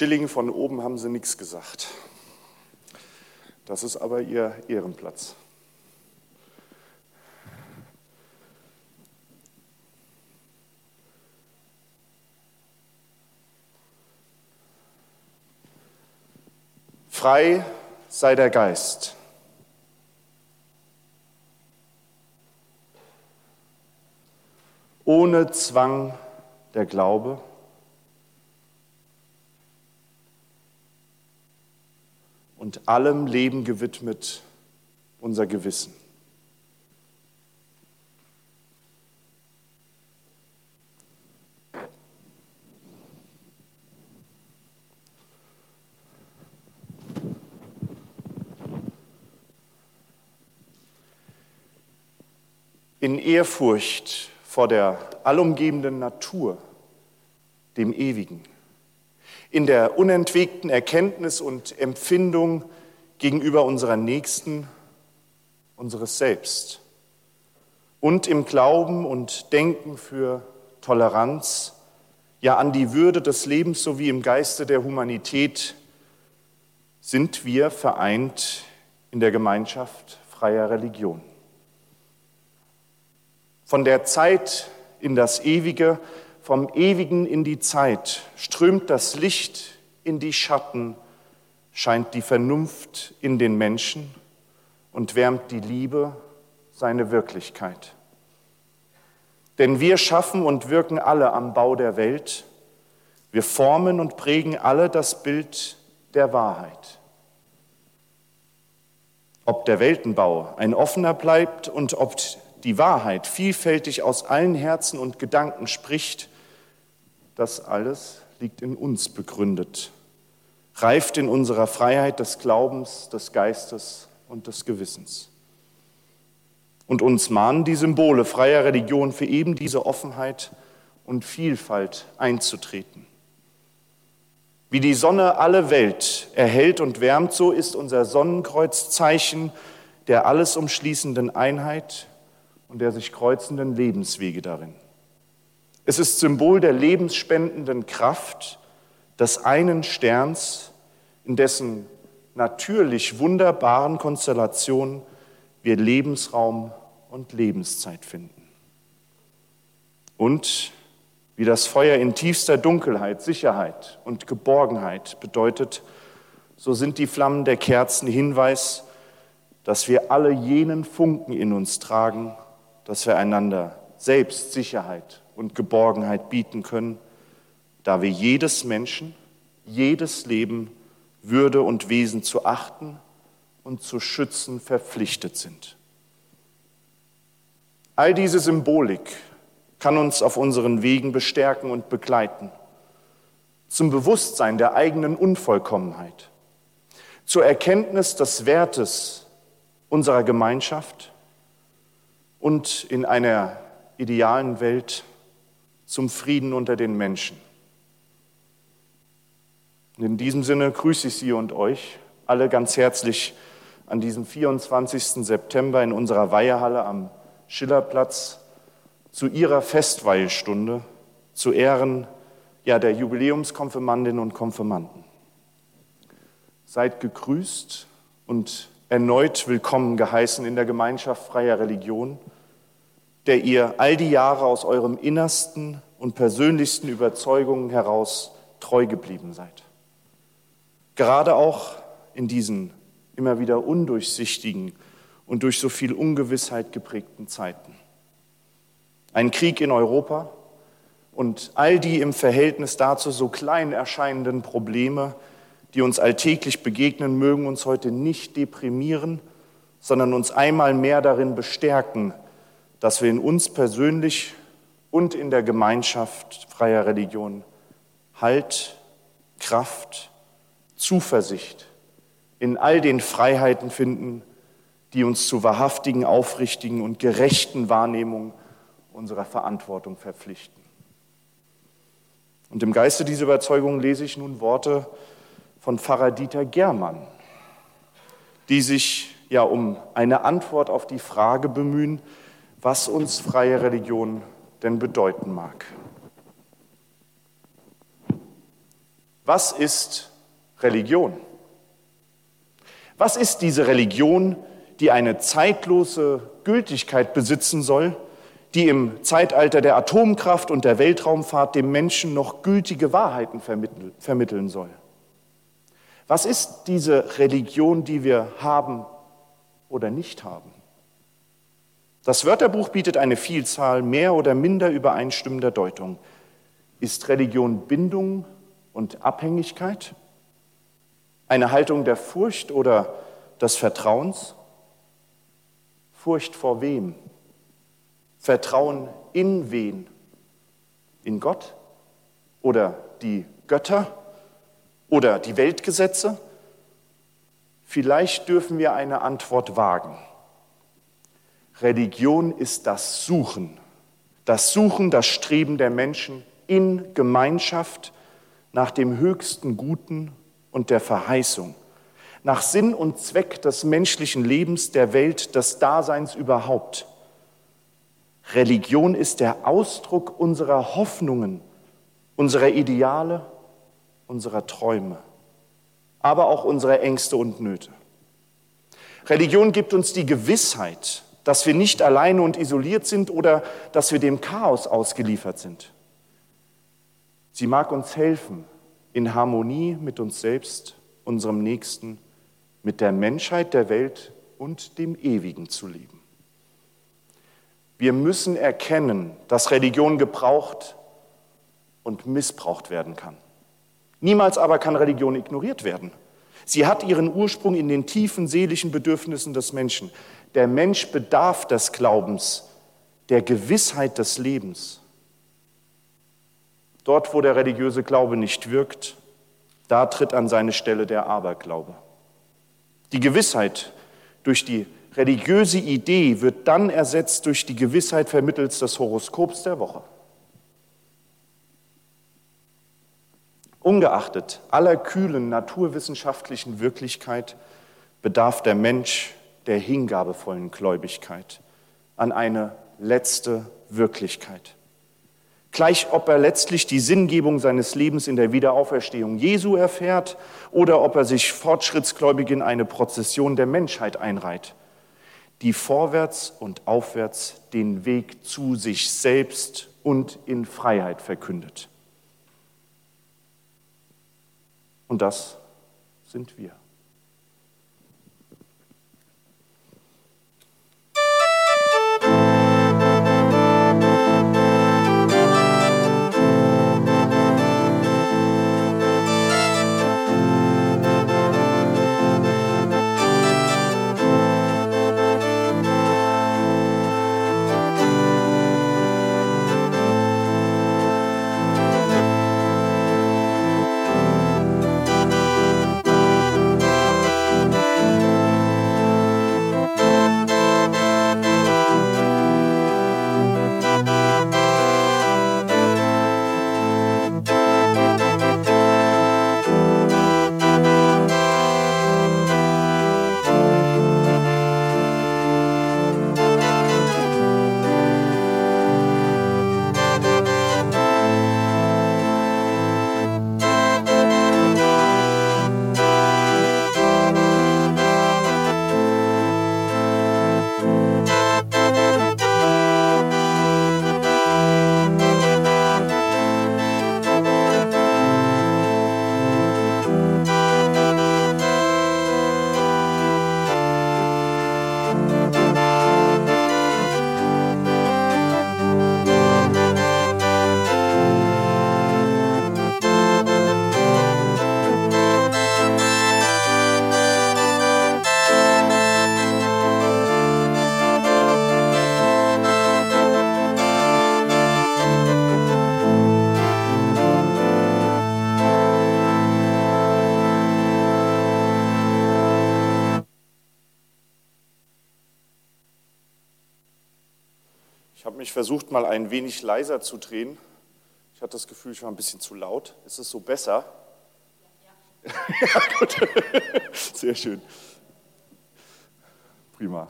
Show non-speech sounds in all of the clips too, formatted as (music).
Schilling, von oben haben Sie nichts gesagt. Das ist aber Ihr Ehrenplatz. Frei sei der Geist. Ohne Zwang der Glaube. Und allem Leben gewidmet unser Gewissen. in Ehrfurcht vor der allumgebenden Natur, dem Ewigen, in der unentwegten Erkenntnis und Empfindung gegenüber unserer Nächsten, unseres Selbst und im Glauben und Denken für Toleranz, ja an die Würde des Lebens sowie im Geiste der Humanität sind wir vereint in der Gemeinschaft freier Religion. Von der Zeit in das Ewige, vom Ewigen in die Zeit strömt das Licht in die Schatten, scheint die Vernunft in den Menschen und wärmt die Liebe seine Wirklichkeit. Denn wir schaffen und wirken alle am Bau der Welt, wir formen und prägen alle das Bild der Wahrheit. Ob der Weltenbau ein offener bleibt und ob die Wahrheit vielfältig aus allen Herzen und Gedanken spricht, das alles liegt in uns begründet, reift in unserer Freiheit des Glaubens, des Geistes und des Gewissens. Und uns mahnen die Symbole freier Religion für eben diese Offenheit und Vielfalt einzutreten. Wie die Sonne alle Welt erhält und wärmt, so ist unser Sonnenkreuz Zeichen der alles umschließenden Einheit und der sich kreuzenden Lebenswege darin. Es ist Symbol der lebensspendenden Kraft des einen Sterns, in dessen natürlich wunderbaren Konstellation wir Lebensraum und Lebenszeit finden. Und wie das Feuer in tiefster Dunkelheit Sicherheit und Geborgenheit bedeutet, so sind die Flammen der Kerzen Hinweis, dass wir alle jenen Funken in uns tragen, dass wir einander selbst Sicherheit und Geborgenheit bieten können, da wir jedes Menschen, jedes Leben, Würde und Wesen zu achten und zu schützen verpflichtet sind. All diese Symbolik kann uns auf unseren Wegen bestärken und begleiten, zum Bewusstsein der eigenen Unvollkommenheit, zur Erkenntnis des Wertes unserer Gemeinschaft und in einer idealen Welt zum Frieden unter den Menschen. Und in diesem Sinne grüße ich Sie und euch alle ganz herzlich an diesem 24. September in unserer Weihehalle am Schillerplatz zu Ihrer Festweihestunde zu Ehren ja, der Jubiläumskonfirmandinnen und Konfirmanden. Seid gegrüßt und erneut willkommen geheißen in der Gemeinschaft freier Religion, der ihr all die Jahre aus eurem innersten und persönlichsten Überzeugungen heraus treu geblieben seid. Gerade auch in diesen immer wieder undurchsichtigen und durch so viel Ungewissheit geprägten Zeiten. Ein Krieg in Europa und all die im Verhältnis dazu so klein erscheinenden Probleme, die uns alltäglich begegnen, mögen uns heute nicht deprimieren, sondern uns einmal mehr darin bestärken, dass wir in uns persönlich und in der Gemeinschaft freier Religion Halt, Kraft, Zuversicht in all den Freiheiten finden, die uns zu wahrhaftigen, aufrichtigen und gerechten Wahrnehmung unserer Verantwortung verpflichten. Und im Geiste dieser Überzeugung lese ich nun Worte von Pfarrer Dieter Germann, die sich ja um eine Antwort auf die Frage bemühen, was uns freie Religion denn bedeuten mag. Was ist Religion? Was ist diese Religion, die eine zeitlose Gültigkeit besitzen soll, die im Zeitalter der Atomkraft und der Weltraumfahrt dem Menschen noch gültige Wahrheiten vermitteln soll? Was ist diese Religion, die wir haben oder nicht haben? Das Wörterbuch bietet eine Vielzahl mehr oder minder übereinstimmender Deutungen. Ist Religion Bindung und Abhängigkeit? Eine Haltung der Furcht oder des Vertrauens? Furcht vor wem? Vertrauen in wen? In Gott oder die Götter oder die Weltgesetze? Vielleicht dürfen wir eine Antwort wagen. Religion ist das Suchen, das Suchen, das Streben der Menschen in Gemeinschaft nach dem höchsten Guten und der Verheißung, nach Sinn und Zweck des menschlichen Lebens, der Welt, des Daseins überhaupt. Religion ist der Ausdruck unserer Hoffnungen, unserer Ideale, unserer Träume, aber auch unserer Ängste und Nöte. Religion gibt uns die Gewissheit, dass wir nicht alleine und isoliert sind oder dass wir dem Chaos ausgeliefert sind. Sie mag uns helfen, in Harmonie mit uns selbst, unserem Nächsten, mit der Menschheit, der Welt und dem Ewigen zu leben. Wir müssen erkennen, dass Religion gebraucht und missbraucht werden kann. Niemals aber kann Religion ignoriert werden. Sie hat ihren Ursprung in den tiefen seelischen Bedürfnissen des Menschen. Der Mensch bedarf des Glaubens, der Gewissheit des Lebens. Dort, wo der religiöse Glaube nicht wirkt, da tritt an seine Stelle der Aberglaube. Die Gewissheit durch die religiöse Idee wird dann ersetzt durch die Gewissheit vermittels des Horoskops der Woche. Ungeachtet aller kühlen naturwissenschaftlichen Wirklichkeit bedarf der Mensch der hingabevollen Gläubigkeit an eine letzte Wirklichkeit. Gleich ob er letztlich die Sinngebung seines Lebens in der Wiederauferstehung Jesu erfährt oder ob er sich fortschrittsgläubig in eine Prozession der Menschheit einreiht, die vorwärts und aufwärts den Weg zu sich selbst und in Freiheit verkündet. Und das sind wir. Versucht, mal ein wenig leiser zu drehen. Ich hatte das Gefühl, ich war ein bisschen zu laut. Ist es so besser? Ja, (laughs) ja. gut. (laughs) Sehr schön. Prima.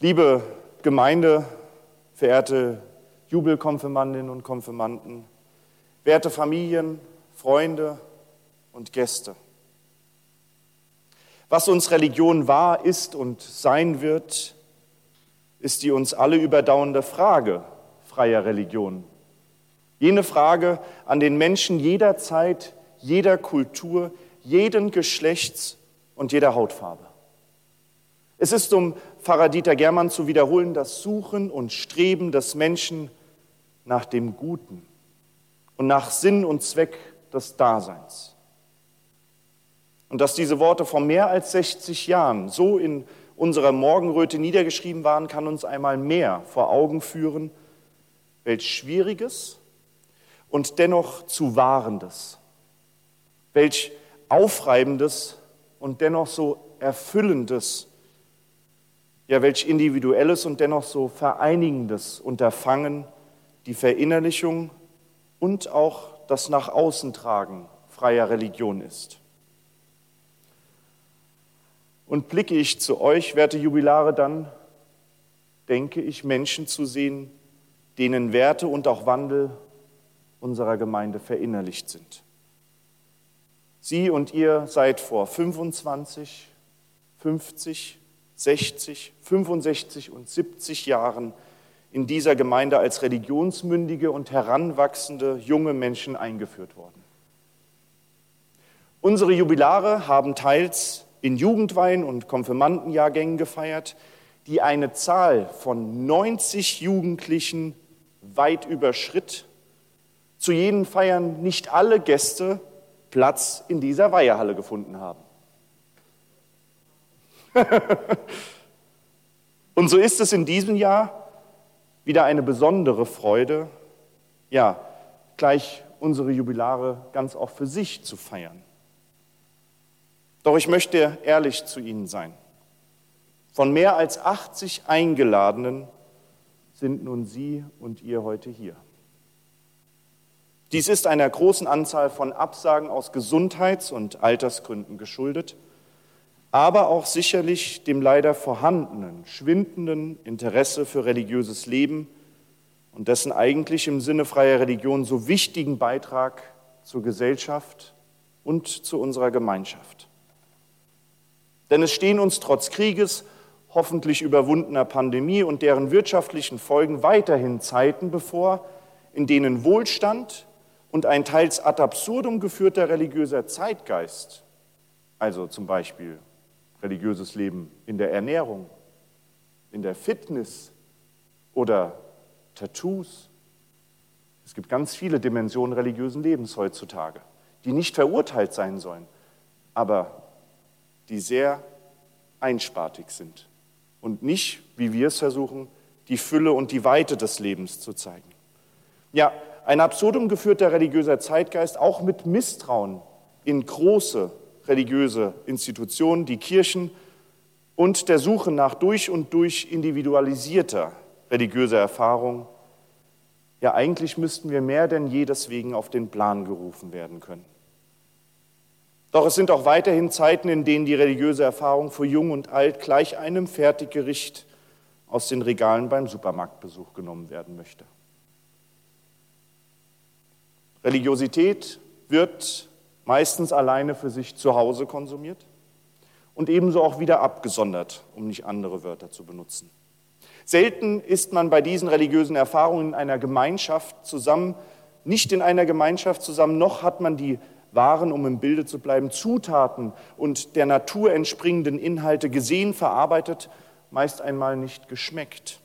Liebe Gemeinde, verehrte Jubelkonfirmandinnen und Konfirmanden, werte Familien, Freunde und Gäste. Was uns Religion war, ist und sein wird, ist die uns alle überdauernde Frage freier Religion. Jene Frage an den Menschen jeder Zeit, jeder Kultur, jeden Geschlechts und jeder Hautfarbe. Es ist, um Pfarrer Dieter Germann zu wiederholen, das Suchen und Streben des Menschen nach dem Guten und nach Sinn und Zweck des Daseins. Und dass diese Worte vor mehr als 60 Jahren so in unserer Morgenröte niedergeschrieben waren, kann uns einmal mehr vor Augen führen, welch schwieriges und dennoch zu wahrendes, welch aufreibendes und dennoch so erfüllendes ja, welch individuelles und dennoch so vereinigendes Unterfangen die Verinnerlichung und auch das nach außen tragen freier Religion ist. Und blicke ich zu euch, werte Jubilare, dann denke ich, Menschen zu sehen, denen Werte und auch Wandel unserer Gemeinde verinnerlicht sind. Sie und ihr seid vor 25, 50, 60, 65 und 70 Jahren in dieser Gemeinde als religionsmündige und heranwachsende junge Menschen eingeführt worden. Unsere Jubilare haben teils in Jugendweihen und Konfirmandenjahrgängen gefeiert, die eine Zahl von 90 Jugendlichen weit überschritt. Zu jenen Feiern nicht alle Gäste Platz in dieser Weihehalle gefunden haben. (laughs) Und so ist es in diesem Jahr wieder eine besondere Freude, ja, gleich unsere Jubilare ganz auch für sich zu feiern. Doch ich möchte ehrlich zu Ihnen sein. Von mehr als 80 Eingeladenen sind nun Sie und ihr heute hier. Dies ist einer großen Anzahl von Absagen aus Gesundheits- und Altersgründen geschuldet aber auch sicherlich dem leider vorhandenen, schwindenden Interesse für religiöses Leben und dessen eigentlich im Sinne freier Religion so wichtigen Beitrag zur Gesellschaft und zu unserer Gemeinschaft. Denn es stehen uns trotz Krieges, hoffentlich überwundener Pandemie und deren wirtschaftlichen Folgen weiterhin Zeiten bevor, in denen Wohlstand und ein teils ad absurdum geführter religiöser Zeitgeist, also zum Beispiel religiöses Leben in der Ernährung, in der Fitness oder Tattoos. Es gibt ganz viele Dimensionen religiösen Lebens heutzutage, die nicht verurteilt sein sollen, aber die sehr einspartig sind und nicht, wie wir es versuchen, die Fülle und die Weite des Lebens zu zeigen. Ja, ein absurdum geführter religiöser Zeitgeist, auch mit Misstrauen in große religiöse Institutionen, die Kirchen und der Suche nach durch und durch individualisierter religiöser Erfahrung. Ja, eigentlich müssten wir mehr denn je deswegen auf den Plan gerufen werden können. Doch es sind auch weiterhin Zeiten, in denen die religiöse Erfahrung für Jung und Alt gleich einem Fertiggericht aus den Regalen beim Supermarktbesuch genommen werden möchte. Religiosität wird meistens alleine für sich zu Hause konsumiert und ebenso auch wieder abgesondert, um nicht andere Wörter zu benutzen. Selten ist man bei diesen religiösen Erfahrungen in einer Gemeinschaft zusammen, nicht in einer Gemeinschaft zusammen, noch hat man die wahren, um im Bilde zu bleiben, Zutaten und der Natur entspringenden Inhalte gesehen, verarbeitet, meist einmal nicht geschmeckt.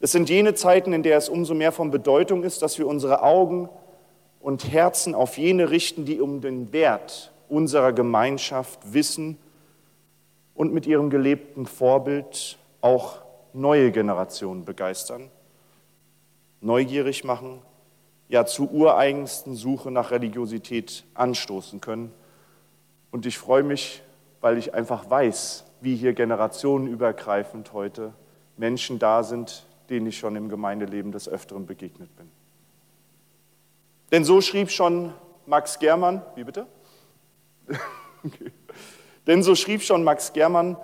Es sind jene Zeiten, in der es umso mehr von Bedeutung ist, dass wir unsere Augen und Herzen auf jene richten, die um den Wert unserer Gemeinschaft wissen und mit ihrem gelebten Vorbild auch neue Generationen begeistern, neugierig machen, ja zur ureigensten Suche nach Religiosität anstoßen können. Und ich freue mich, weil ich einfach weiß, wie hier generationenübergreifend heute Menschen da sind, denen ich schon im Gemeindeleben des Öfteren begegnet bin. Denn so schrieb schon Max Germann, wie bitte? (laughs) okay. Denn so schrieb schon Max Germann,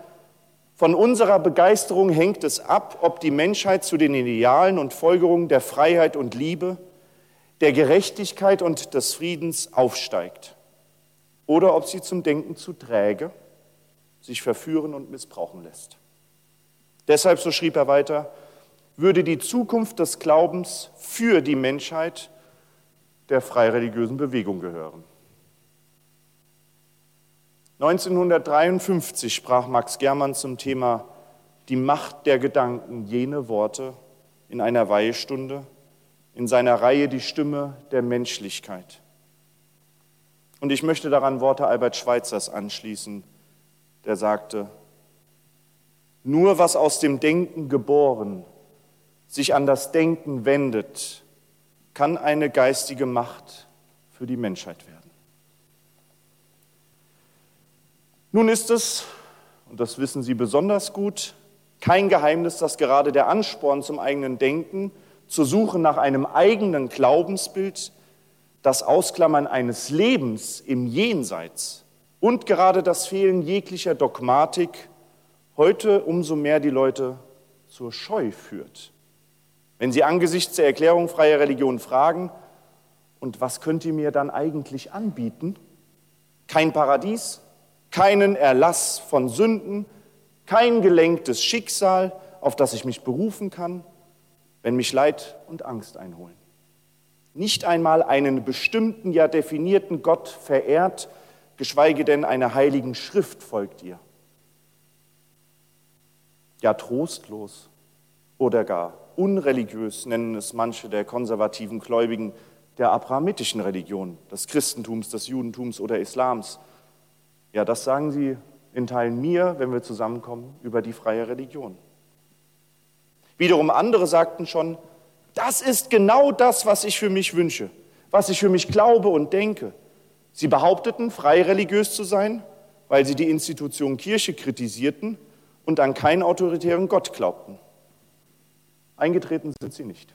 von unserer Begeisterung hängt es ab, ob die Menschheit zu den Idealen und Folgerungen der Freiheit und Liebe der Gerechtigkeit und des Friedens aufsteigt oder ob sie zum Denken zu träge, sich verführen und missbrauchen lässt. Deshalb, so schrieb er weiter, würde die Zukunft des Glaubens für die Menschheit der freireligiösen Bewegung gehören. 1953 sprach Max Germann zum Thema Die Macht der Gedanken jene Worte in einer Weihestunde in seiner Reihe Die Stimme der Menschlichkeit. Und ich möchte daran Worte Albert Schweitzers anschließen, der sagte, nur was aus dem Denken geboren sich an das Denken wendet, kann eine geistige Macht für die Menschheit werden. Nun ist es, und das wissen Sie besonders gut, kein Geheimnis, dass gerade der Ansporn zum eigenen Denken, zur Suche nach einem eigenen Glaubensbild, das Ausklammern eines Lebens im Jenseits und gerade das Fehlen jeglicher Dogmatik heute umso mehr die Leute zur Scheu führt. Wenn sie angesichts der Erklärung freier Religion fragen, und was könnt ihr mir dann eigentlich anbieten? Kein Paradies, keinen Erlass von Sünden, kein gelenktes Schicksal, auf das ich mich berufen kann, wenn mich Leid und Angst einholen. Nicht einmal einen bestimmten, ja definierten Gott verehrt, geschweige denn einer heiligen Schrift folgt ihr. Ja trostlos oder gar unreligiös nennen es manche der konservativen Gläubigen der abrahamitischen Religion, des Christentums, des Judentums oder Islams. Ja, das sagen sie in Teilen mir, wenn wir zusammenkommen, über die freie Religion. Wiederum andere sagten schon, das ist genau das, was ich für mich wünsche, was ich für mich glaube und denke. Sie behaupteten, frei religiös zu sein, weil sie die Institution Kirche kritisierten und an keinen autoritären Gott glaubten. Eingetreten sind sie nicht.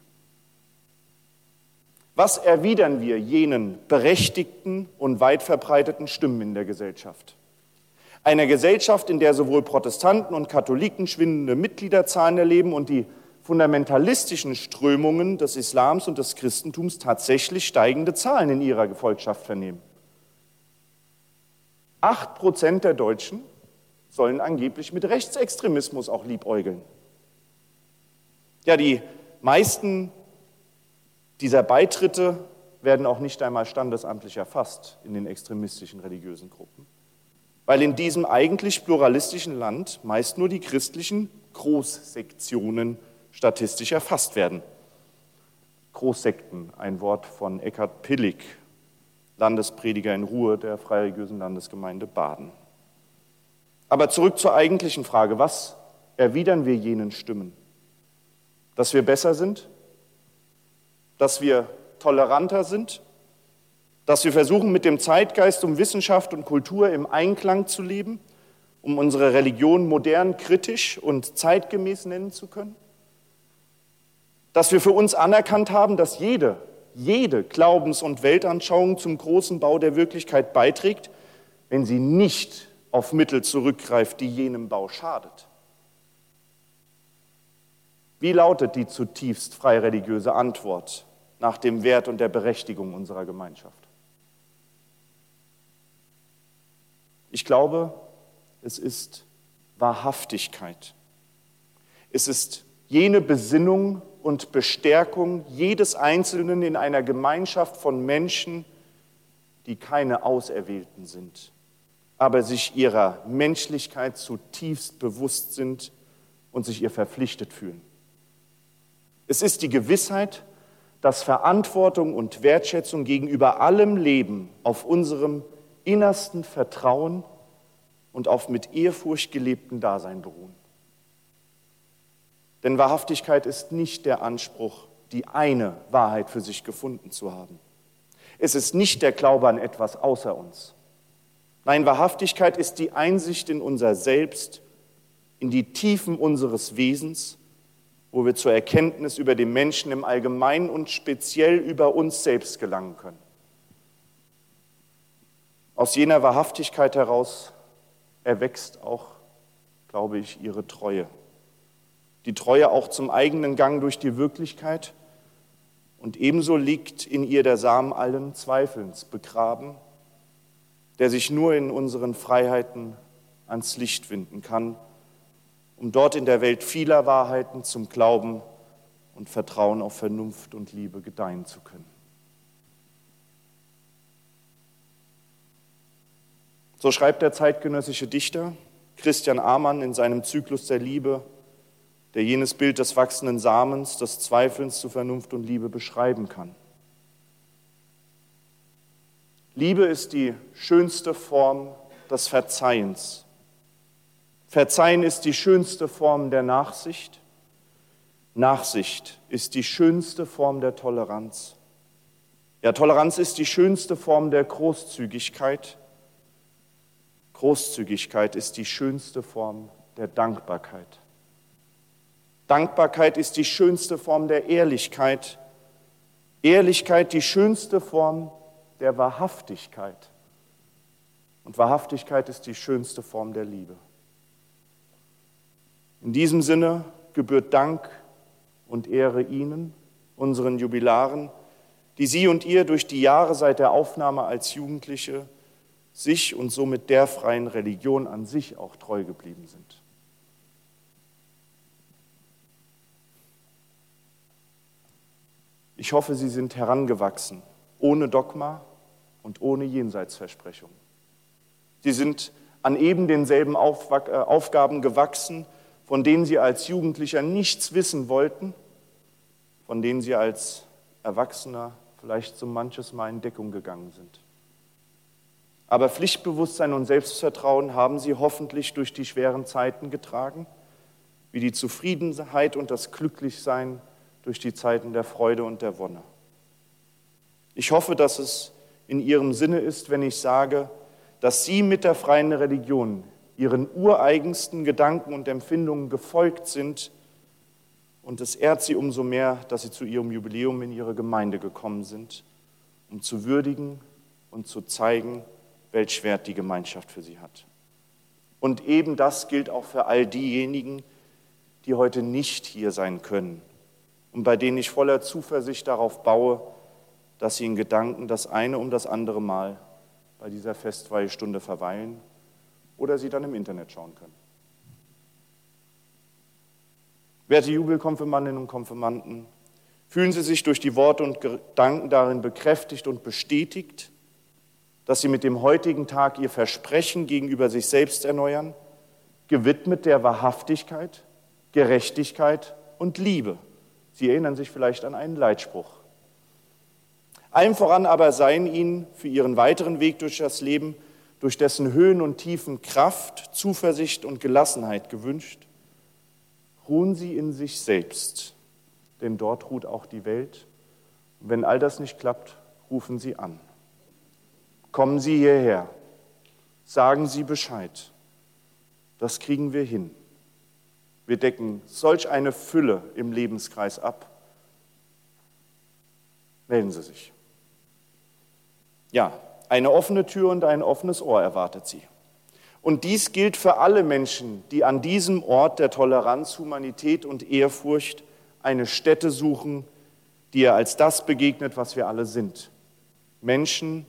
Was erwidern wir jenen berechtigten und weit verbreiteten Stimmen in der Gesellschaft? Einer Gesellschaft, in der sowohl Protestanten und Katholiken schwindende Mitgliederzahlen erleben und die fundamentalistischen Strömungen des Islams und des Christentums tatsächlich steigende Zahlen in ihrer Gefolgschaft vernehmen. Acht Prozent der Deutschen sollen angeblich mit Rechtsextremismus auch liebäugeln. Ja, die meisten dieser Beitritte werden auch nicht einmal standesamtlich erfasst in den extremistischen religiösen Gruppen, weil in diesem eigentlich pluralistischen Land meist nur die christlichen Großsektionen statistisch erfasst werden. Großsekten, ein Wort von Eckhard Pillig, Landesprediger in Ruhe der Freireligiösen Landesgemeinde Baden. Aber zurück zur eigentlichen Frage, was erwidern wir jenen Stimmen? Dass wir besser sind, dass wir toleranter sind, dass wir versuchen, mit dem Zeitgeist um Wissenschaft und Kultur im Einklang zu leben, um unsere Religion modern, kritisch und zeitgemäß nennen zu können? Dass wir für uns anerkannt haben, dass jede, jede Glaubens- und Weltanschauung zum großen Bau der Wirklichkeit beiträgt, wenn sie nicht auf Mittel zurückgreift, die jenem Bau schadet. Wie lautet die zutiefst freireligiöse Antwort nach dem Wert und der Berechtigung unserer Gemeinschaft? Ich glaube, es ist Wahrhaftigkeit. Es ist jene Besinnung und Bestärkung jedes Einzelnen in einer Gemeinschaft von Menschen, die keine Auserwählten sind, aber sich ihrer Menschlichkeit zutiefst bewusst sind und sich ihr verpflichtet fühlen. Es ist die Gewissheit, dass Verantwortung und Wertschätzung gegenüber allem Leben auf unserem innersten Vertrauen und auf mit Ehrfurcht gelebten Dasein beruhen. Denn Wahrhaftigkeit ist nicht der Anspruch, die eine Wahrheit für sich gefunden zu haben. Es ist nicht der Glaube an etwas außer uns. Nein, Wahrhaftigkeit ist die Einsicht in unser Selbst, in die Tiefen unseres Wesens wo wir zur Erkenntnis über den Menschen im Allgemeinen und speziell über uns selbst gelangen können. Aus jener Wahrhaftigkeit heraus erwächst auch, glaube ich, ihre Treue. Die Treue auch zum eigenen Gang durch die Wirklichkeit Und ebenso liegt in ihr der Samen allen Zweifelns begraben, der sich nur in unseren Freiheiten ans Licht winden kann, um dort in der Welt vieler Wahrheiten zum Glauben und Vertrauen auf Vernunft und Liebe gedeihen zu können. So schreibt der zeitgenössische Dichter Christian Amann in seinem Zyklus der Liebe, der jenes Bild des wachsenden Samens, des Zweifelns zu Vernunft und Liebe beschreiben kann. Liebe ist die schönste Form des Verzeihens. Verzeihen ist die schönste Form der Nachsicht. Nachsicht ist die schönste Form der Toleranz. Ja, Toleranz ist die schönste Form der Großzügigkeit. Großzügigkeit ist die schönste Form der Dankbarkeit. Dankbarkeit ist die schönste Form der Ehrlichkeit. Ehrlichkeit die schönste Form der Wahrhaftigkeit. Und Wahrhaftigkeit ist die schönste Form der Liebe. In diesem Sinne gebührt Dank und Ehre Ihnen, unseren Jubilaren, die Sie und ihr durch die Jahre seit der Aufnahme als Jugendliche sich und somit der freien Religion an sich auch treu geblieben sind. Ich hoffe, Sie sind herangewachsen, ohne Dogma und ohne Jenseitsversprechung. Sie sind an eben denselben äh, Aufgaben gewachsen, von denen Sie als Jugendlicher nichts wissen wollten, von denen Sie als Erwachsener vielleicht so manches Mal in Deckung gegangen sind. Aber Pflichtbewusstsein und Selbstvertrauen haben sie hoffentlich durch die schweren Zeiten getragen, wie die Zufriedenheit und das Glücklichsein durch die Zeiten der Freude und der Wonne. Ich hoffe, dass es in Ihrem Sinne ist, wenn ich sage, dass Sie mit der freien Religion Ihren ureigensten Gedanken und Empfindungen gefolgt sind und es ehrt Sie umso mehr, dass Sie zu Ihrem Jubiläum in Ihre Gemeinde gekommen sind, um zu würdigen und zu zeigen, welch Wert die Gemeinschaft für sie hat. Und eben das gilt auch für all diejenigen, die heute nicht hier sein können und bei denen ich voller Zuversicht darauf baue, dass sie in Gedanken das eine um das andere Mal bei dieser Festweihstunde verweilen oder sie dann im Internet schauen können. Werte Jubelkonfirmandinnen und Konfirmanden, fühlen Sie sich durch die Worte und Gedanken darin bekräftigt und bestätigt, dass sie mit dem heutigen Tag ihr Versprechen gegenüber sich selbst erneuern, gewidmet der Wahrhaftigkeit, Gerechtigkeit und Liebe. Sie erinnern sich vielleicht an einen Leitspruch. Allem voran aber seien Ihnen für Ihren weiteren Weg durch das Leben, durch dessen Höhen und Tiefen Kraft, Zuversicht und Gelassenheit gewünscht. Ruhen Sie in sich selbst, denn dort ruht auch die Welt. Und wenn all das nicht klappt, rufen Sie an. Kommen Sie hierher. Sagen Sie Bescheid. Das kriegen wir hin. Wir decken solch eine Fülle im Lebenskreis ab. Melden Sie sich. Ja, eine offene Tür und ein offenes Ohr erwartet Sie. Und dies gilt für alle Menschen, die an diesem Ort der Toleranz, Humanität und Ehrfurcht eine Stätte suchen, die ihr als das begegnet, was wir alle sind. Menschen,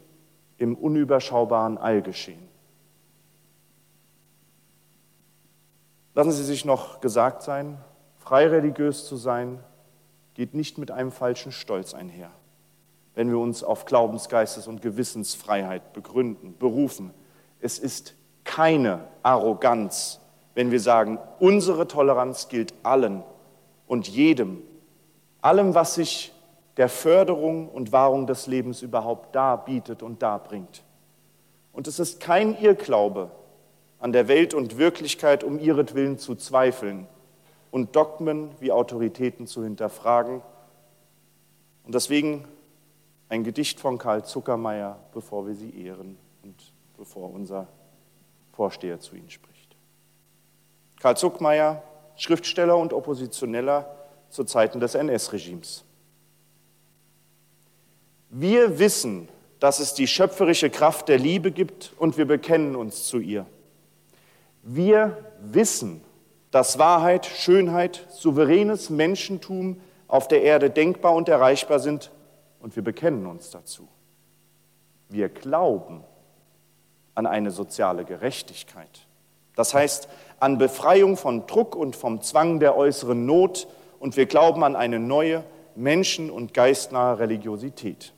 im unüberschaubaren Allgeschehen. Lassen Sie sich noch gesagt sein, frei religiös zu sein, geht nicht mit einem falschen Stolz einher. Wenn wir uns auf Glaubensgeistes- und Gewissensfreiheit begründen, berufen, es ist keine Arroganz, wenn wir sagen, unsere Toleranz gilt allen und jedem, allem, was sich der Förderung und Wahrung des Lebens überhaupt darbietet und darbringt. Und es ist kein Irrglaube, an der Welt und Wirklichkeit um ihretwillen zu zweifeln und Dogmen wie Autoritäten zu hinterfragen. Und deswegen ein Gedicht von Karl Zuckermeier, bevor wir sie ehren und bevor unser Vorsteher zu ihnen spricht. Karl Zuckmeier, Schriftsteller und Oppositioneller zu Zeiten des NS-Regimes. Wir wissen, dass es die schöpferische Kraft der Liebe gibt und wir bekennen uns zu ihr. Wir wissen, dass Wahrheit, Schönheit, souveränes Menschentum, auf der Erde denkbar und erreichbar sind und wir bekennen uns dazu. Wir glauben an eine soziale Gerechtigkeit. Das heißt, an Befreiung von Druck und vom Zwang der äußeren Not und wir glauben an eine neue, menschen- und geistnahe Religiosität.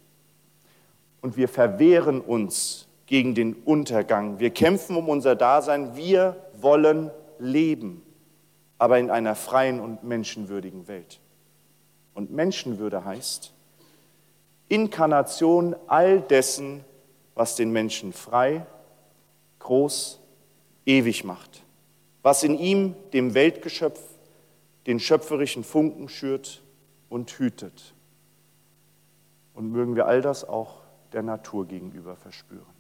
Und wir verwehren uns gegen den Untergang. Wir kämpfen um unser Dasein. Wir wollen leben, aber in einer freien und menschenwürdigen Welt. Und Menschenwürde heißt Inkarnation all dessen, was den Menschen frei, groß, ewig macht, was in ihm, dem Weltgeschöpf, den schöpferischen Funken schürt und hütet. Und mögen wir all das auch der Natur gegenüber verspüren.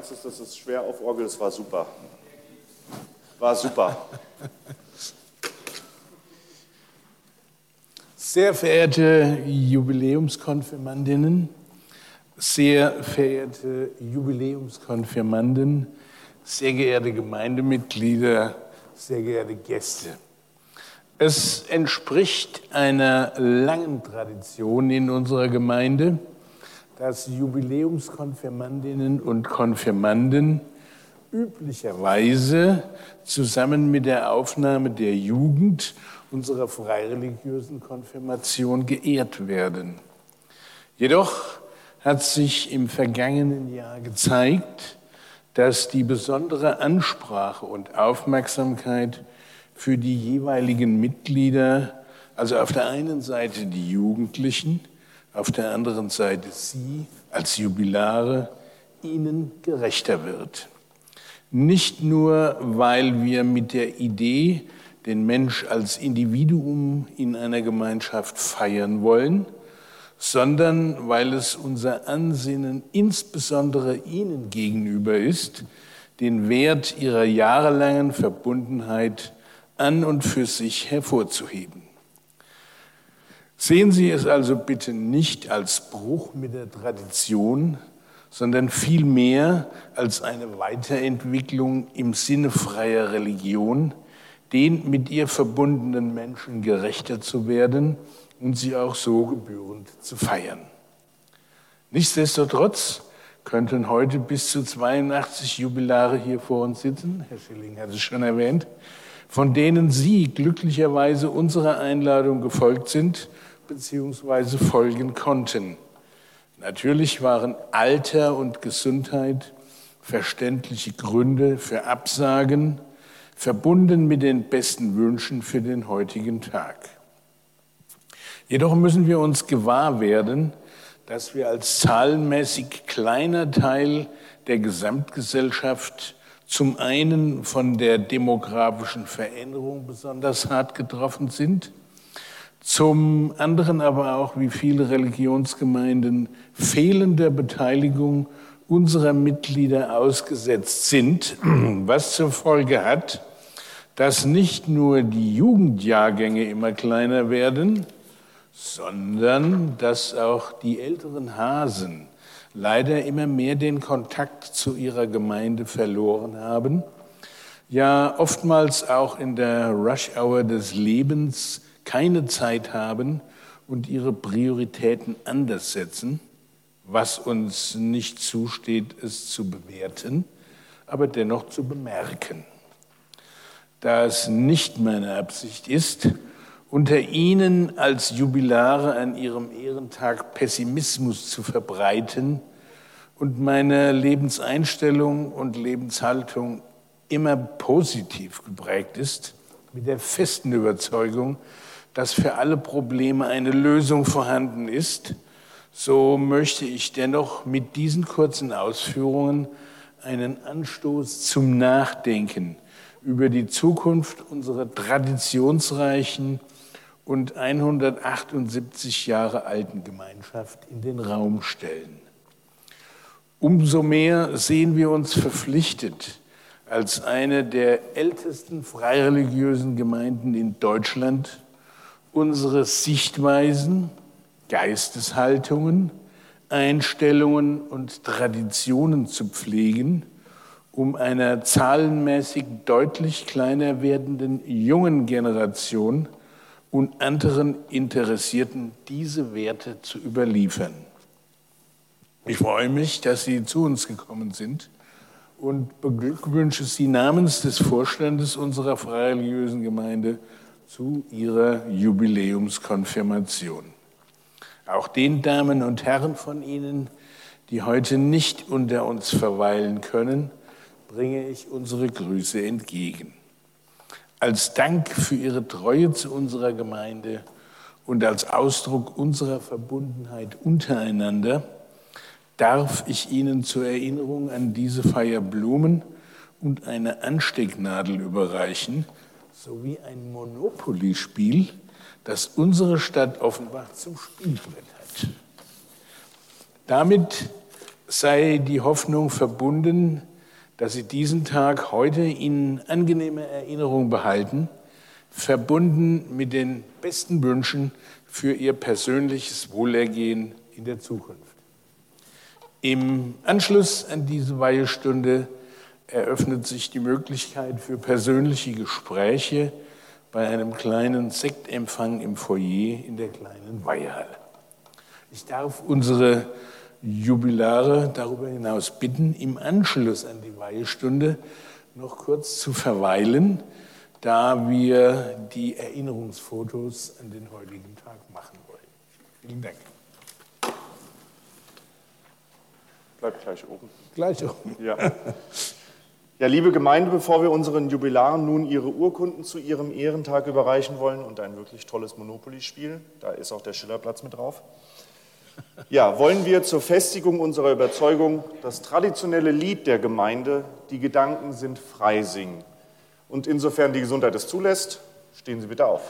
Meinst, dass das ist schwer auf Orgel, das war super. War super. Sehr verehrte Jubiläumskonfirmandinnen, sehr verehrte Jubiläumskonfirmanden, sehr geehrte Gemeindemitglieder, sehr geehrte Gäste. Es entspricht einer langen Tradition in unserer Gemeinde, dass Jubiläumskonfirmandinnen und Konfirmanden üblicherweise zusammen mit der Aufnahme der Jugend unserer freireligiösen Konfirmation geehrt werden. Jedoch hat sich im vergangenen Jahr gezeigt, dass die besondere Ansprache und Aufmerksamkeit für die jeweiligen Mitglieder, also auf der einen Seite die Jugendlichen, auf der anderen Seite Sie als Jubilare ihnen gerechter wird. Nicht nur, weil wir mit der Idee, den Mensch als Individuum in einer Gemeinschaft feiern wollen, sondern weil es unser Ansinnen insbesondere Ihnen gegenüber ist, den Wert Ihrer jahrelangen Verbundenheit an und für sich hervorzuheben. Sehen Sie es also bitte nicht als Bruch mit der Tradition, sondern vielmehr als eine Weiterentwicklung im Sinne freier Religion, den mit ihr verbundenen Menschen gerechter zu werden und sie auch so gebührend zu feiern. Nichtsdestotrotz könnten heute bis zu 82 Jubilare hier vor uns sitzen, Herr Schilling hat es schon erwähnt, von denen Sie glücklicherweise unserer Einladung gefolgt sind beziehungsweise folgen konnten. Natürlich waren Alter und Gesundheit verständliche Gründe für Absagen, verbunden mit den besten Wünschen für den heutigen Tag. Jedoch müssen wir uns gewahr werden, dass wir als zahlenmäßig kleiner Teil der Gesamtgesellschaft zum einen von der demografischen Veränderung besonders hart getroffen sind Zum anderen aber auch, wie viele Religionsgemeinden fehlender Beteiligung unserer Mitglieder ausgesetzt sind, (clears throat) was zur Folge hat, dass nicht nur die Jugendjahrgänge immer kleiner werden, sondern dass auch die älteren Hasen leider immer mehr den Kontakt zu ihrer Gemeinde verloren haben, ja oftmals auch in der Rush-Hour des Lebens keine Zeit haben und ihre Prioritäten anders setzen, was uns nicht zusteht, es zu bewerten, aber dennoch zu bemerken. Da es nicht meine Absicht ist, unter Ihnen als Jubilare an Ihrem Ehrentag Pessimismus zu verbreiten und meine Lebenseinstellung und Lebenshaltung immer positiv geprägt ist, mit der festen Überzeugung, dass für alle Probleme eine Lösung vorhanden ist, so möchte ich dennoch mit diesen kurzen Ausführungen einen Anstoß zum Nachdenken über die Zukunft unserer traditionsreichen und 178 Jahre alten Gemeinschaft in den Raum stellen. Umso mehr sehen wir uns verpflichtet, als eine der ältesten freireligiösen Gemeinden in Deutschland unsere Sichtweisen, Geisteshaltungen, Einstellungen und Traditionen zu pflegen, um einer zahlenmäßig deutlich kleiner werdenden jungen Generation und anderen Interessierten diese Werte zu überliefern. Ich freue mich, dass Sie zu uns gekommen sind und beglückwünsche Sie namens des Vorstandes unserer freireligiösen Gemeinde zu ihrer Jubiläumskonfirmation. Auch den Damen und Herren von Ihnen, die heute nicht unter uns verweilen können, bringe ich unsere Grüße entgegen. Als Dank für Ihre Treue zu unserer Gemeinde und als Ausdruck unserer Verbundenheit untereinander darf ich Ihnen zur Erinnerung an diese Feier Blumen und eine Anstecknadel überreichen, sowie ein Monopoly-Spiel, das unsere Stadt Offenbach zum Spielbrett hat. Damit sei die Hoffnung verbunden, dass Sie diesen Tag heute in angenehmer Erinnerung behalten, verbunden mit den besten Wünschen für Ihr persönliches Wohlergehen in der Zukunft. Im Anschluss an diese Weihestunde eröffnet sich die Möglichkeit für persönliche Gespräche bei einem kleinen Sektempfang im Foyer in der kleinen Weihehalle. Ich darf unsere Jubilare darüber hinaus bitten, im Anschluss an die Weihestunde noch kurz zu verweilen, da wir die Erinnerungsfotos an den heutigen Tag machen wollen. Vielen Dank. Bleibt gleich oben. Gleich oben. Ja. (laughs) Ja, liebe Gemeinde, bevor wir unseren Jubilaren nun ihre Urkunden zu ihrem Ehrentag überreichen wollen und ein wirklich tolles Monopoly-Spiel, da ist auch der Schillerplatz mit drauf, ja, wollen wir zur Festigung unserer Überzeugung das traditionelle Lied der Gemeinde, die Gedanken sind frei singen. Und insofern die Gesundheit es zulässt, stehen Sie bitte auf.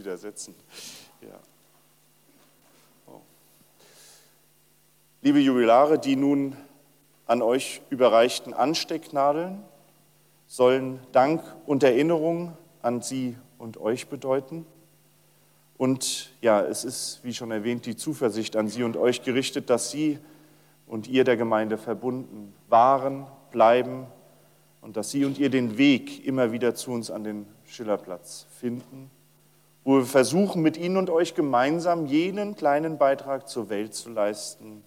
Wieder setzen. Ja. Oh. Liebe Jubilare, die nun an euch überreichten Anstecknadeln sollen Dank und Erinnerung an Sie und euch bedeuten. Und ja, es ist, wie schon erwähnt, die Zuversicht an Sie und euch gerichtet, dass Sie und ihr der Gemeinde verbunden waren, bleiben und dass Sie und ihr den Weg immer wieder zu uns an den Schillerplatz finden, wo wir versuchen, mit Ihnen und euch gemeinsam jenen kleinen Beitrag zur Welt zu leisten,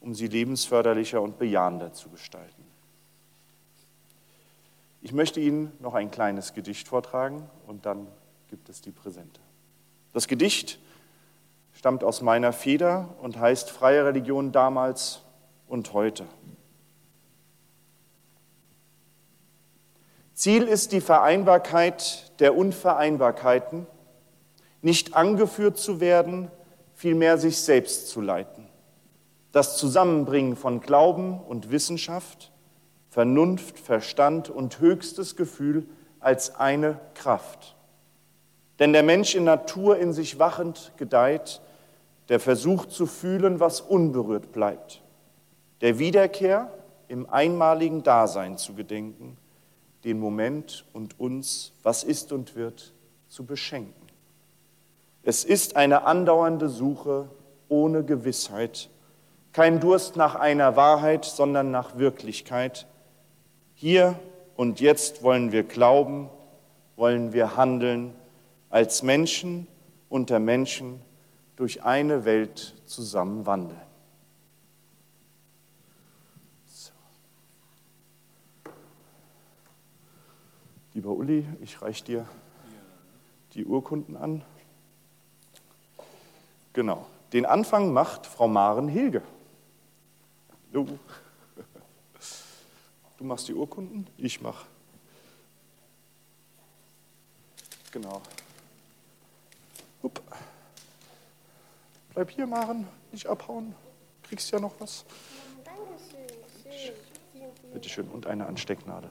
um sie lebensförderlicher und bejahender zu gestalten. Ich möchte Ihnen noch ein kleines Gedicht vortragen und dann gibt es die Präsente. Das Gedicht stammt aus meiner Feder und heißt Freie Religion damals und heute. Ziel ist die Vereinbarkeit der Unvereinbarkeiten, nicht angeführt zu werden, vielmehr sich selbst zu leiten. Das Zusammenbringen von Glauben und Wissenschaft, Vernunft, Verstand und höchstes Gefühl als eine Kraft. Denn der Mensch in Natur in sich wachend gedeiht, der versucht zu fühlen, was unberührt bleibt, der Wiederkehr im einmaligen Dasein zu gedenken, den Moment und uns, was ist und wird, zu beschenken. Es ist eine andauernde Suche ohne Gewissheit, kein Durst nach einer Wahrheit, sondern nach Wirklichkeit. Hier und jetzt wollen wir glauben, wollen wir handeln, als Menschen unter Menschen durch eine Welt zusammen wandeln. Lieber Uli, ich reiche dir die Urkunden an. Genau. Den Anfang macht Frau Maren Hilge. Hallo. Du machst die Urkunden, ich mache. Genau. Upp. Bleib hier, Maren, nicht abhauen. Kriegst ja noch was. Dankeschön. Schön. Bitte schön. Und eine Anstecknadel.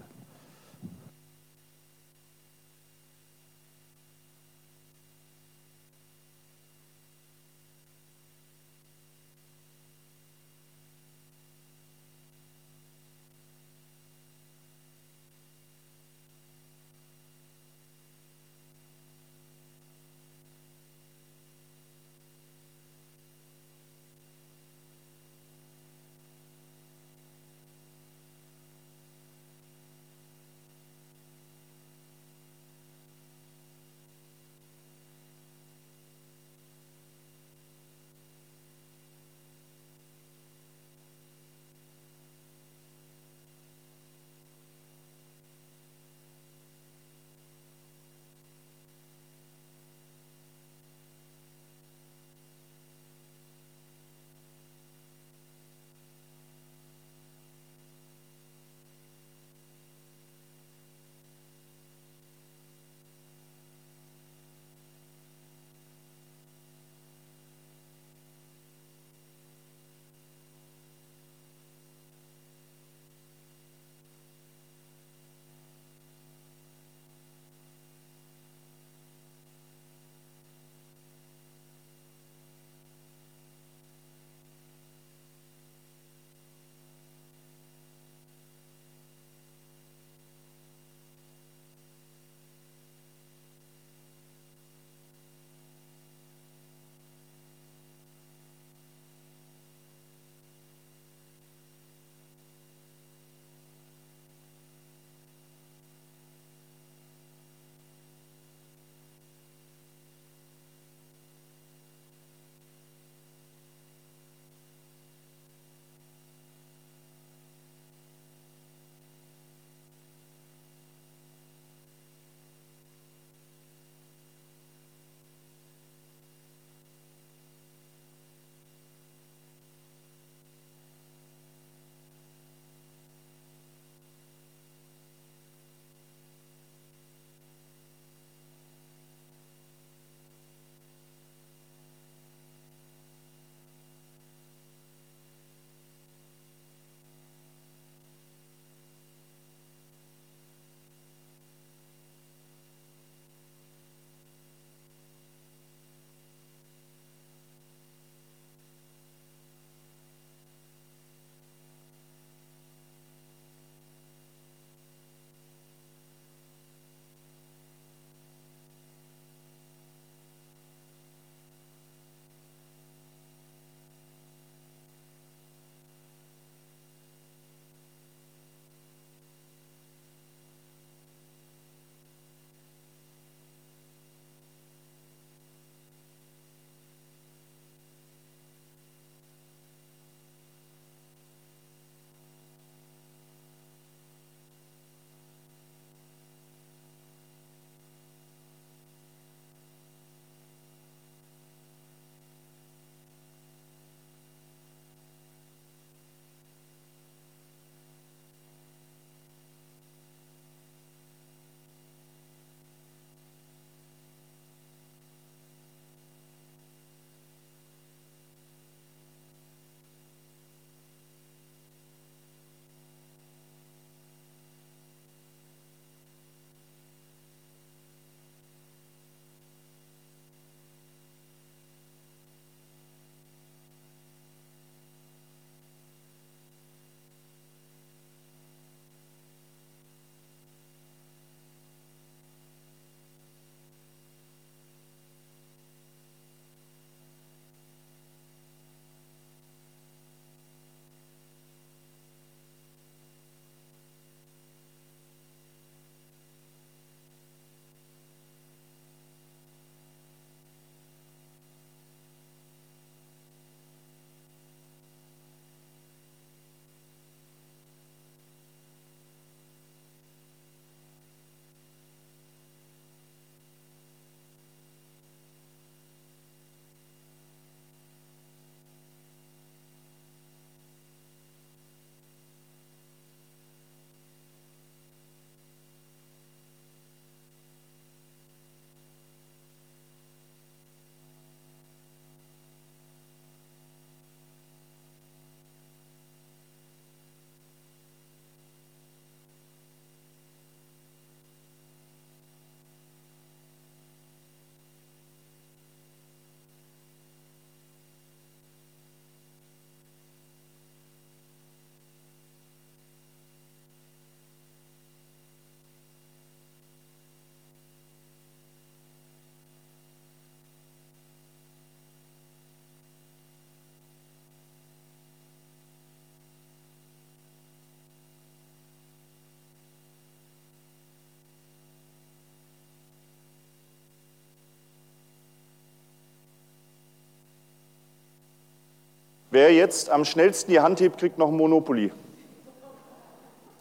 Wer jetzt am schnellsten die Hand hebt, kriegt noch ein Monopoly.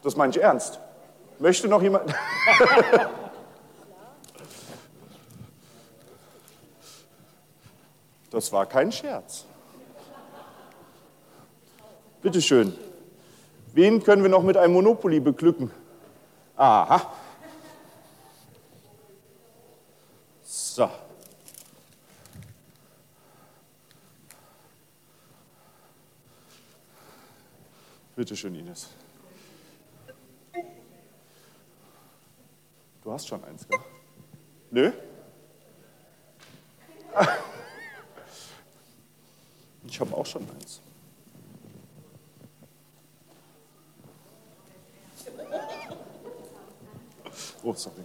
Das meine ich ernst. Möchte noch jemand? (laughs) Das war kein Scherz. Bitte schön. Wen können wir noch mit einem Monopoly beglücken? Aha. So. Bitte schön, Ines. Du hast schon eins, gell? Nö? (laughs) Ich habe auch schon eins. Oh, sorry.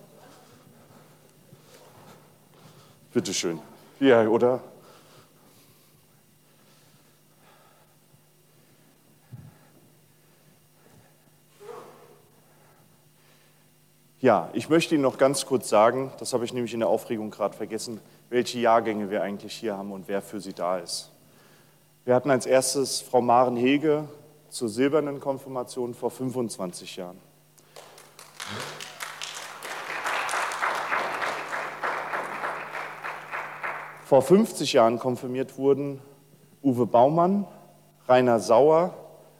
Bitte schön. Ja, oder? Ja, ich möchte Ihnen noch ganz kurz sagen, das habe ich nämlich in der Aufregung gerade vergessen, welche Jahrgänge wir eigentlich hier haben und wer für Sie da ist. Wir hatten als erstes Frau Maren Hege zur silbernen Konfirmation vor 25 Jahren. Vor 50 Jahren konfirmiert wurden Uwe Baumann, Rainer Sauer,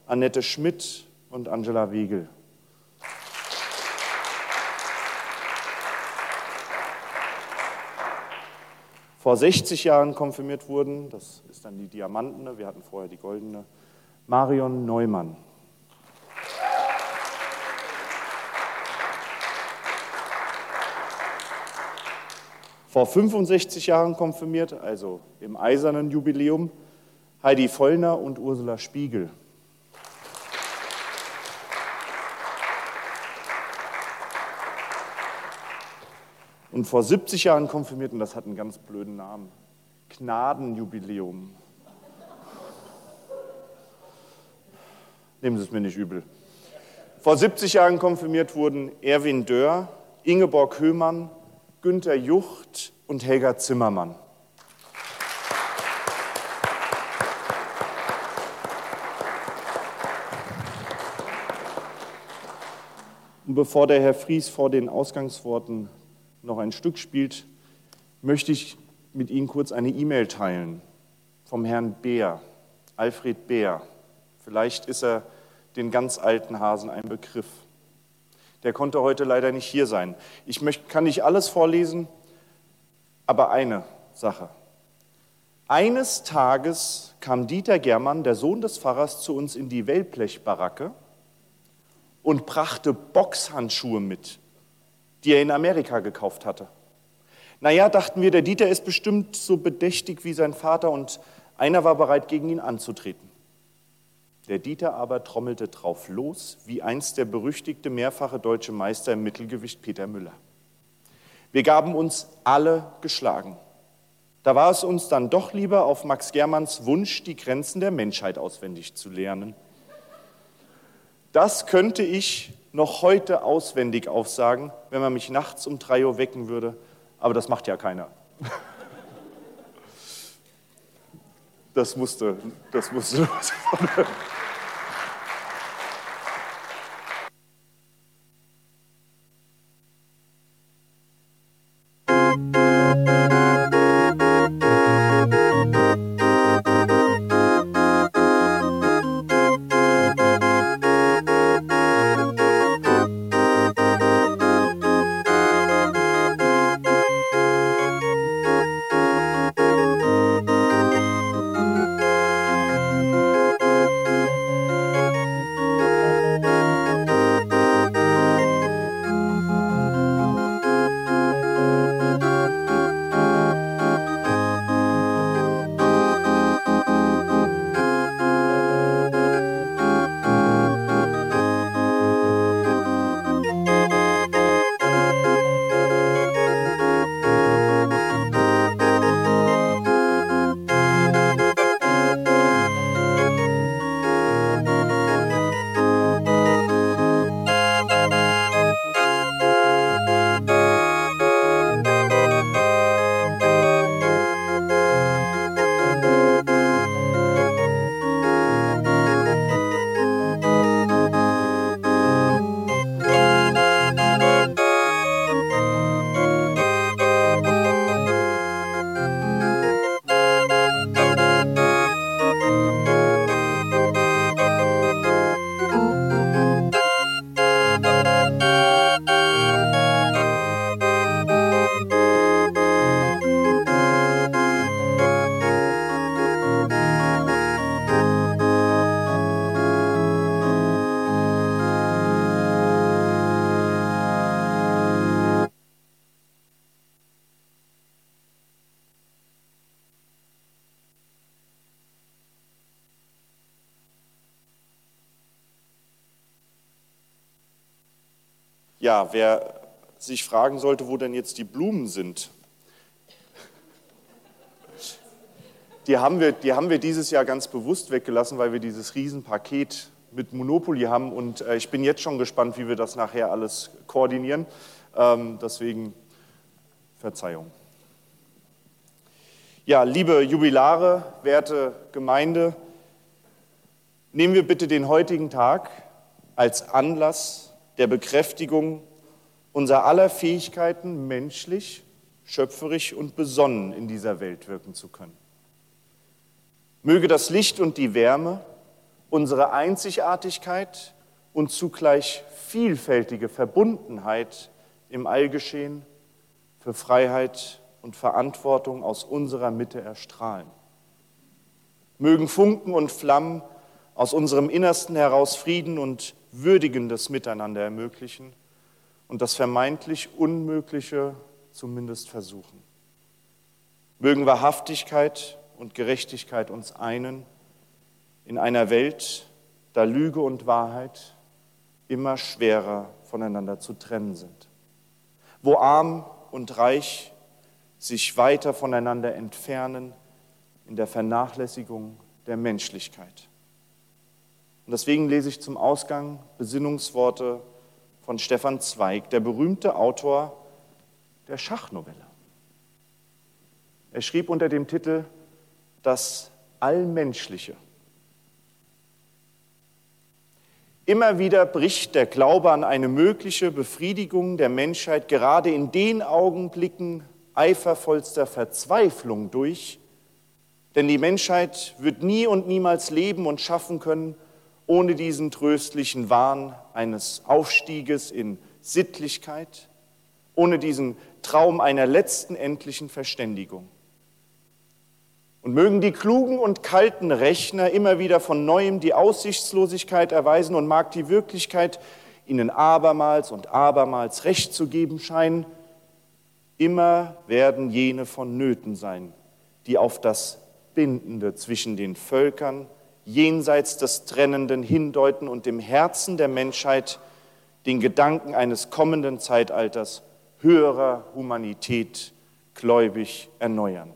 Annette Schmidt und Angela Wegel. Vor 60 Jahren konfirmiert wurden, das ist dann die Diamantene, wir hatten vorher die goldene, Marion Neumann. Vor 65 Jahren konfirmiert, also im eisernen Jubiläum, Heidi Vollner und Ursula Spiegel. Und vor 70 Jahren konfirmiert, und das hat einen ganz blöden Namen, Gnadenjubiläum. Nehmen Sie es mir nicht übel. Vor 70 Jahren konfirmiert wurden Erwin Dörr, Ingeborg Höhmann, Günter Jucht und Helga Zimmermann. Und bevor der Herr Fries vor den Ausgangsworten noch ein Stück spielt, möchte ich mit Ihnen kurz eine E-Mail teilen vom Herrn Beer, Alfred Beer. Vielleicht ist er den ganz alten Hasen ein Begriff. Der konnte heute leider nicht hier sein. Ich möchte, kann nicht alles vorlesen, aber eine Sache. Eines Tages kam Dieter Germann, der Sohn des Pfarrers, zu uns in die Wellblechbaracke und brachte Boxhandschuhe mit die er in Amerika gekauft hatte. Naja, dachten wir, der Dieter ist bestimmt so bedächtig wie sein Vater und einer war bereit, gegen ihn anzutreten. Der Dieter aber trommelte drauf los, wie einst der berüchtigte mehrfache deutsche Meister im Mittelgewicht Peter Müller. Wir gaben uns alle geschlagen. Da war es uns dann doch lieber, auf Max Germanns Wunsch die Grenzen der Menschheit auswendig zu lernen. Das könnte ich noch heute auswendig aufsagen, wenn man mich nachts um drei Uhr wecken würde. Aber das macht ja keiner. Das musste, das musste. (laughs) Ja, wer sich fragen sollte, wo denn jetzt die Blumen sind, die haben wir, die haben wir dieses Jahr ganz bewusst weggelassen, weil wir dieses Riesenpaket mit Monopoly haben und äh, ich bin jetzt schon gespannt, wie wir das nachher alles koordinieren. Ähm, deswegen Verzeihung. Ja, liebe Jubilare, werte Gemeinde, nehmen wir bitte den heutigen Tag als Anlass der Bekräftigung unserer aller Fähigkeiten, menschlich, schöpferisch und besonnen in dieser Welt wirken zu können. Möge das Licht und die Wärme unsere Einzigartigkeit und zugleich vielfältige Verbundenheit im Allgeschehen für Freiheit und Verantwortung aus unserer Mitte erstrahlen. Mögen Funken und Flammen aus unserem Innersten heraus Frieden und würdigendes Miteinander ermöglichen und das vermeintlich Unmögliche zumindest versuchen. Mögen Wahrhaftigkeit und Gerechtigkeit uns einen in einer Welt, da Lüge und Wahrheit immer schwerer voneinander zu trennen sind, wo arm und reich sich weiter voneinander entfernen in der Vernachlässigung der Menschlichkeit. Und deswegen lese ich zum Ausgang Besinnungsworte von Stefan Zweig, der berühmte Autor der Schachnovelle. Er schrieb unter dem Titel Das Allmenschliche. Immer wieder bricht der Glaube an eine mögliche Befriedigung der Menschheit gerade in den Augenblicken eifervollster Verzweiflung durch, denn die Menschheit wird nie und niemals leben und schaffen können ohne diesen tröstlichen Wahn eines Aufstieges in Sittlichkeit, ohne diesen Traum einer letzten endlichen Verständigung. Und mögen die klugen und kalten Rechner immer wieder von neuem die Aussichtslosigkeit erweisen und mag die Wirklichkeit ihnen abermals und abermals Recht zu geben scheinen, immer werden jene vonnöten sein, die auf das Bindende zwischen den Völkern jenseits des Trennenden hindeuten und im Herzen der Menschheit den Gedanken eines kommenden Zeitalters höherer Humanität gläubig erneuern.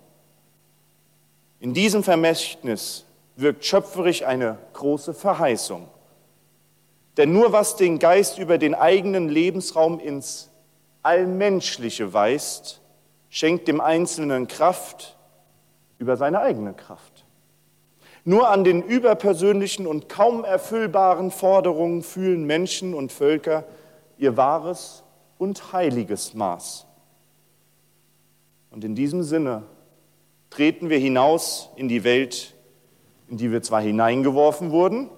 In diesem Vermächtnis wirkt schöpferisch eine große Verheißung. Denn nur was den Geist über den eigenen Lebensraum ins Allmenschliche weist, schenkt dem Einzelnen Kraft über seine eigene Kraft. Nur an den überpersönlichen und kaum erfüllbaren Forderungen fühlen Menschen und Völker ihr wahres und heiliges Maß. Und in diesem Sinne treten wir hinaus in die Welt, in die wir zwar hineingeworfen wurden,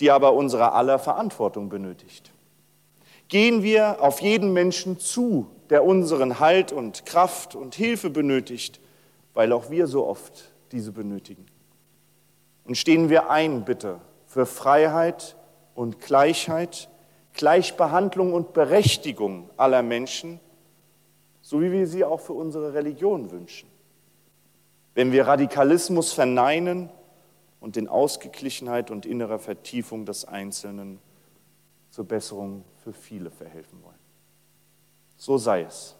die aber unsere aller Verantwortung benötigt. Gehen wir auf jeden Menschen zu, der unseren Halt und Kraft und Hilfe benötigt, weil auch wir so oft diese benötigen. Und stehen wir ein, bitte, für Freiheit und Gleichheit, Gleichbehandlung und Berechtigung aller Menschen, so wie wir sie auch für unsere Religion wünschen wenn wir Radikalismus verneinen und den Ausgeglichenheit und innerer Vertiefung des Einzelnen zur Besserung für viele verhelfen wollen. So sei es.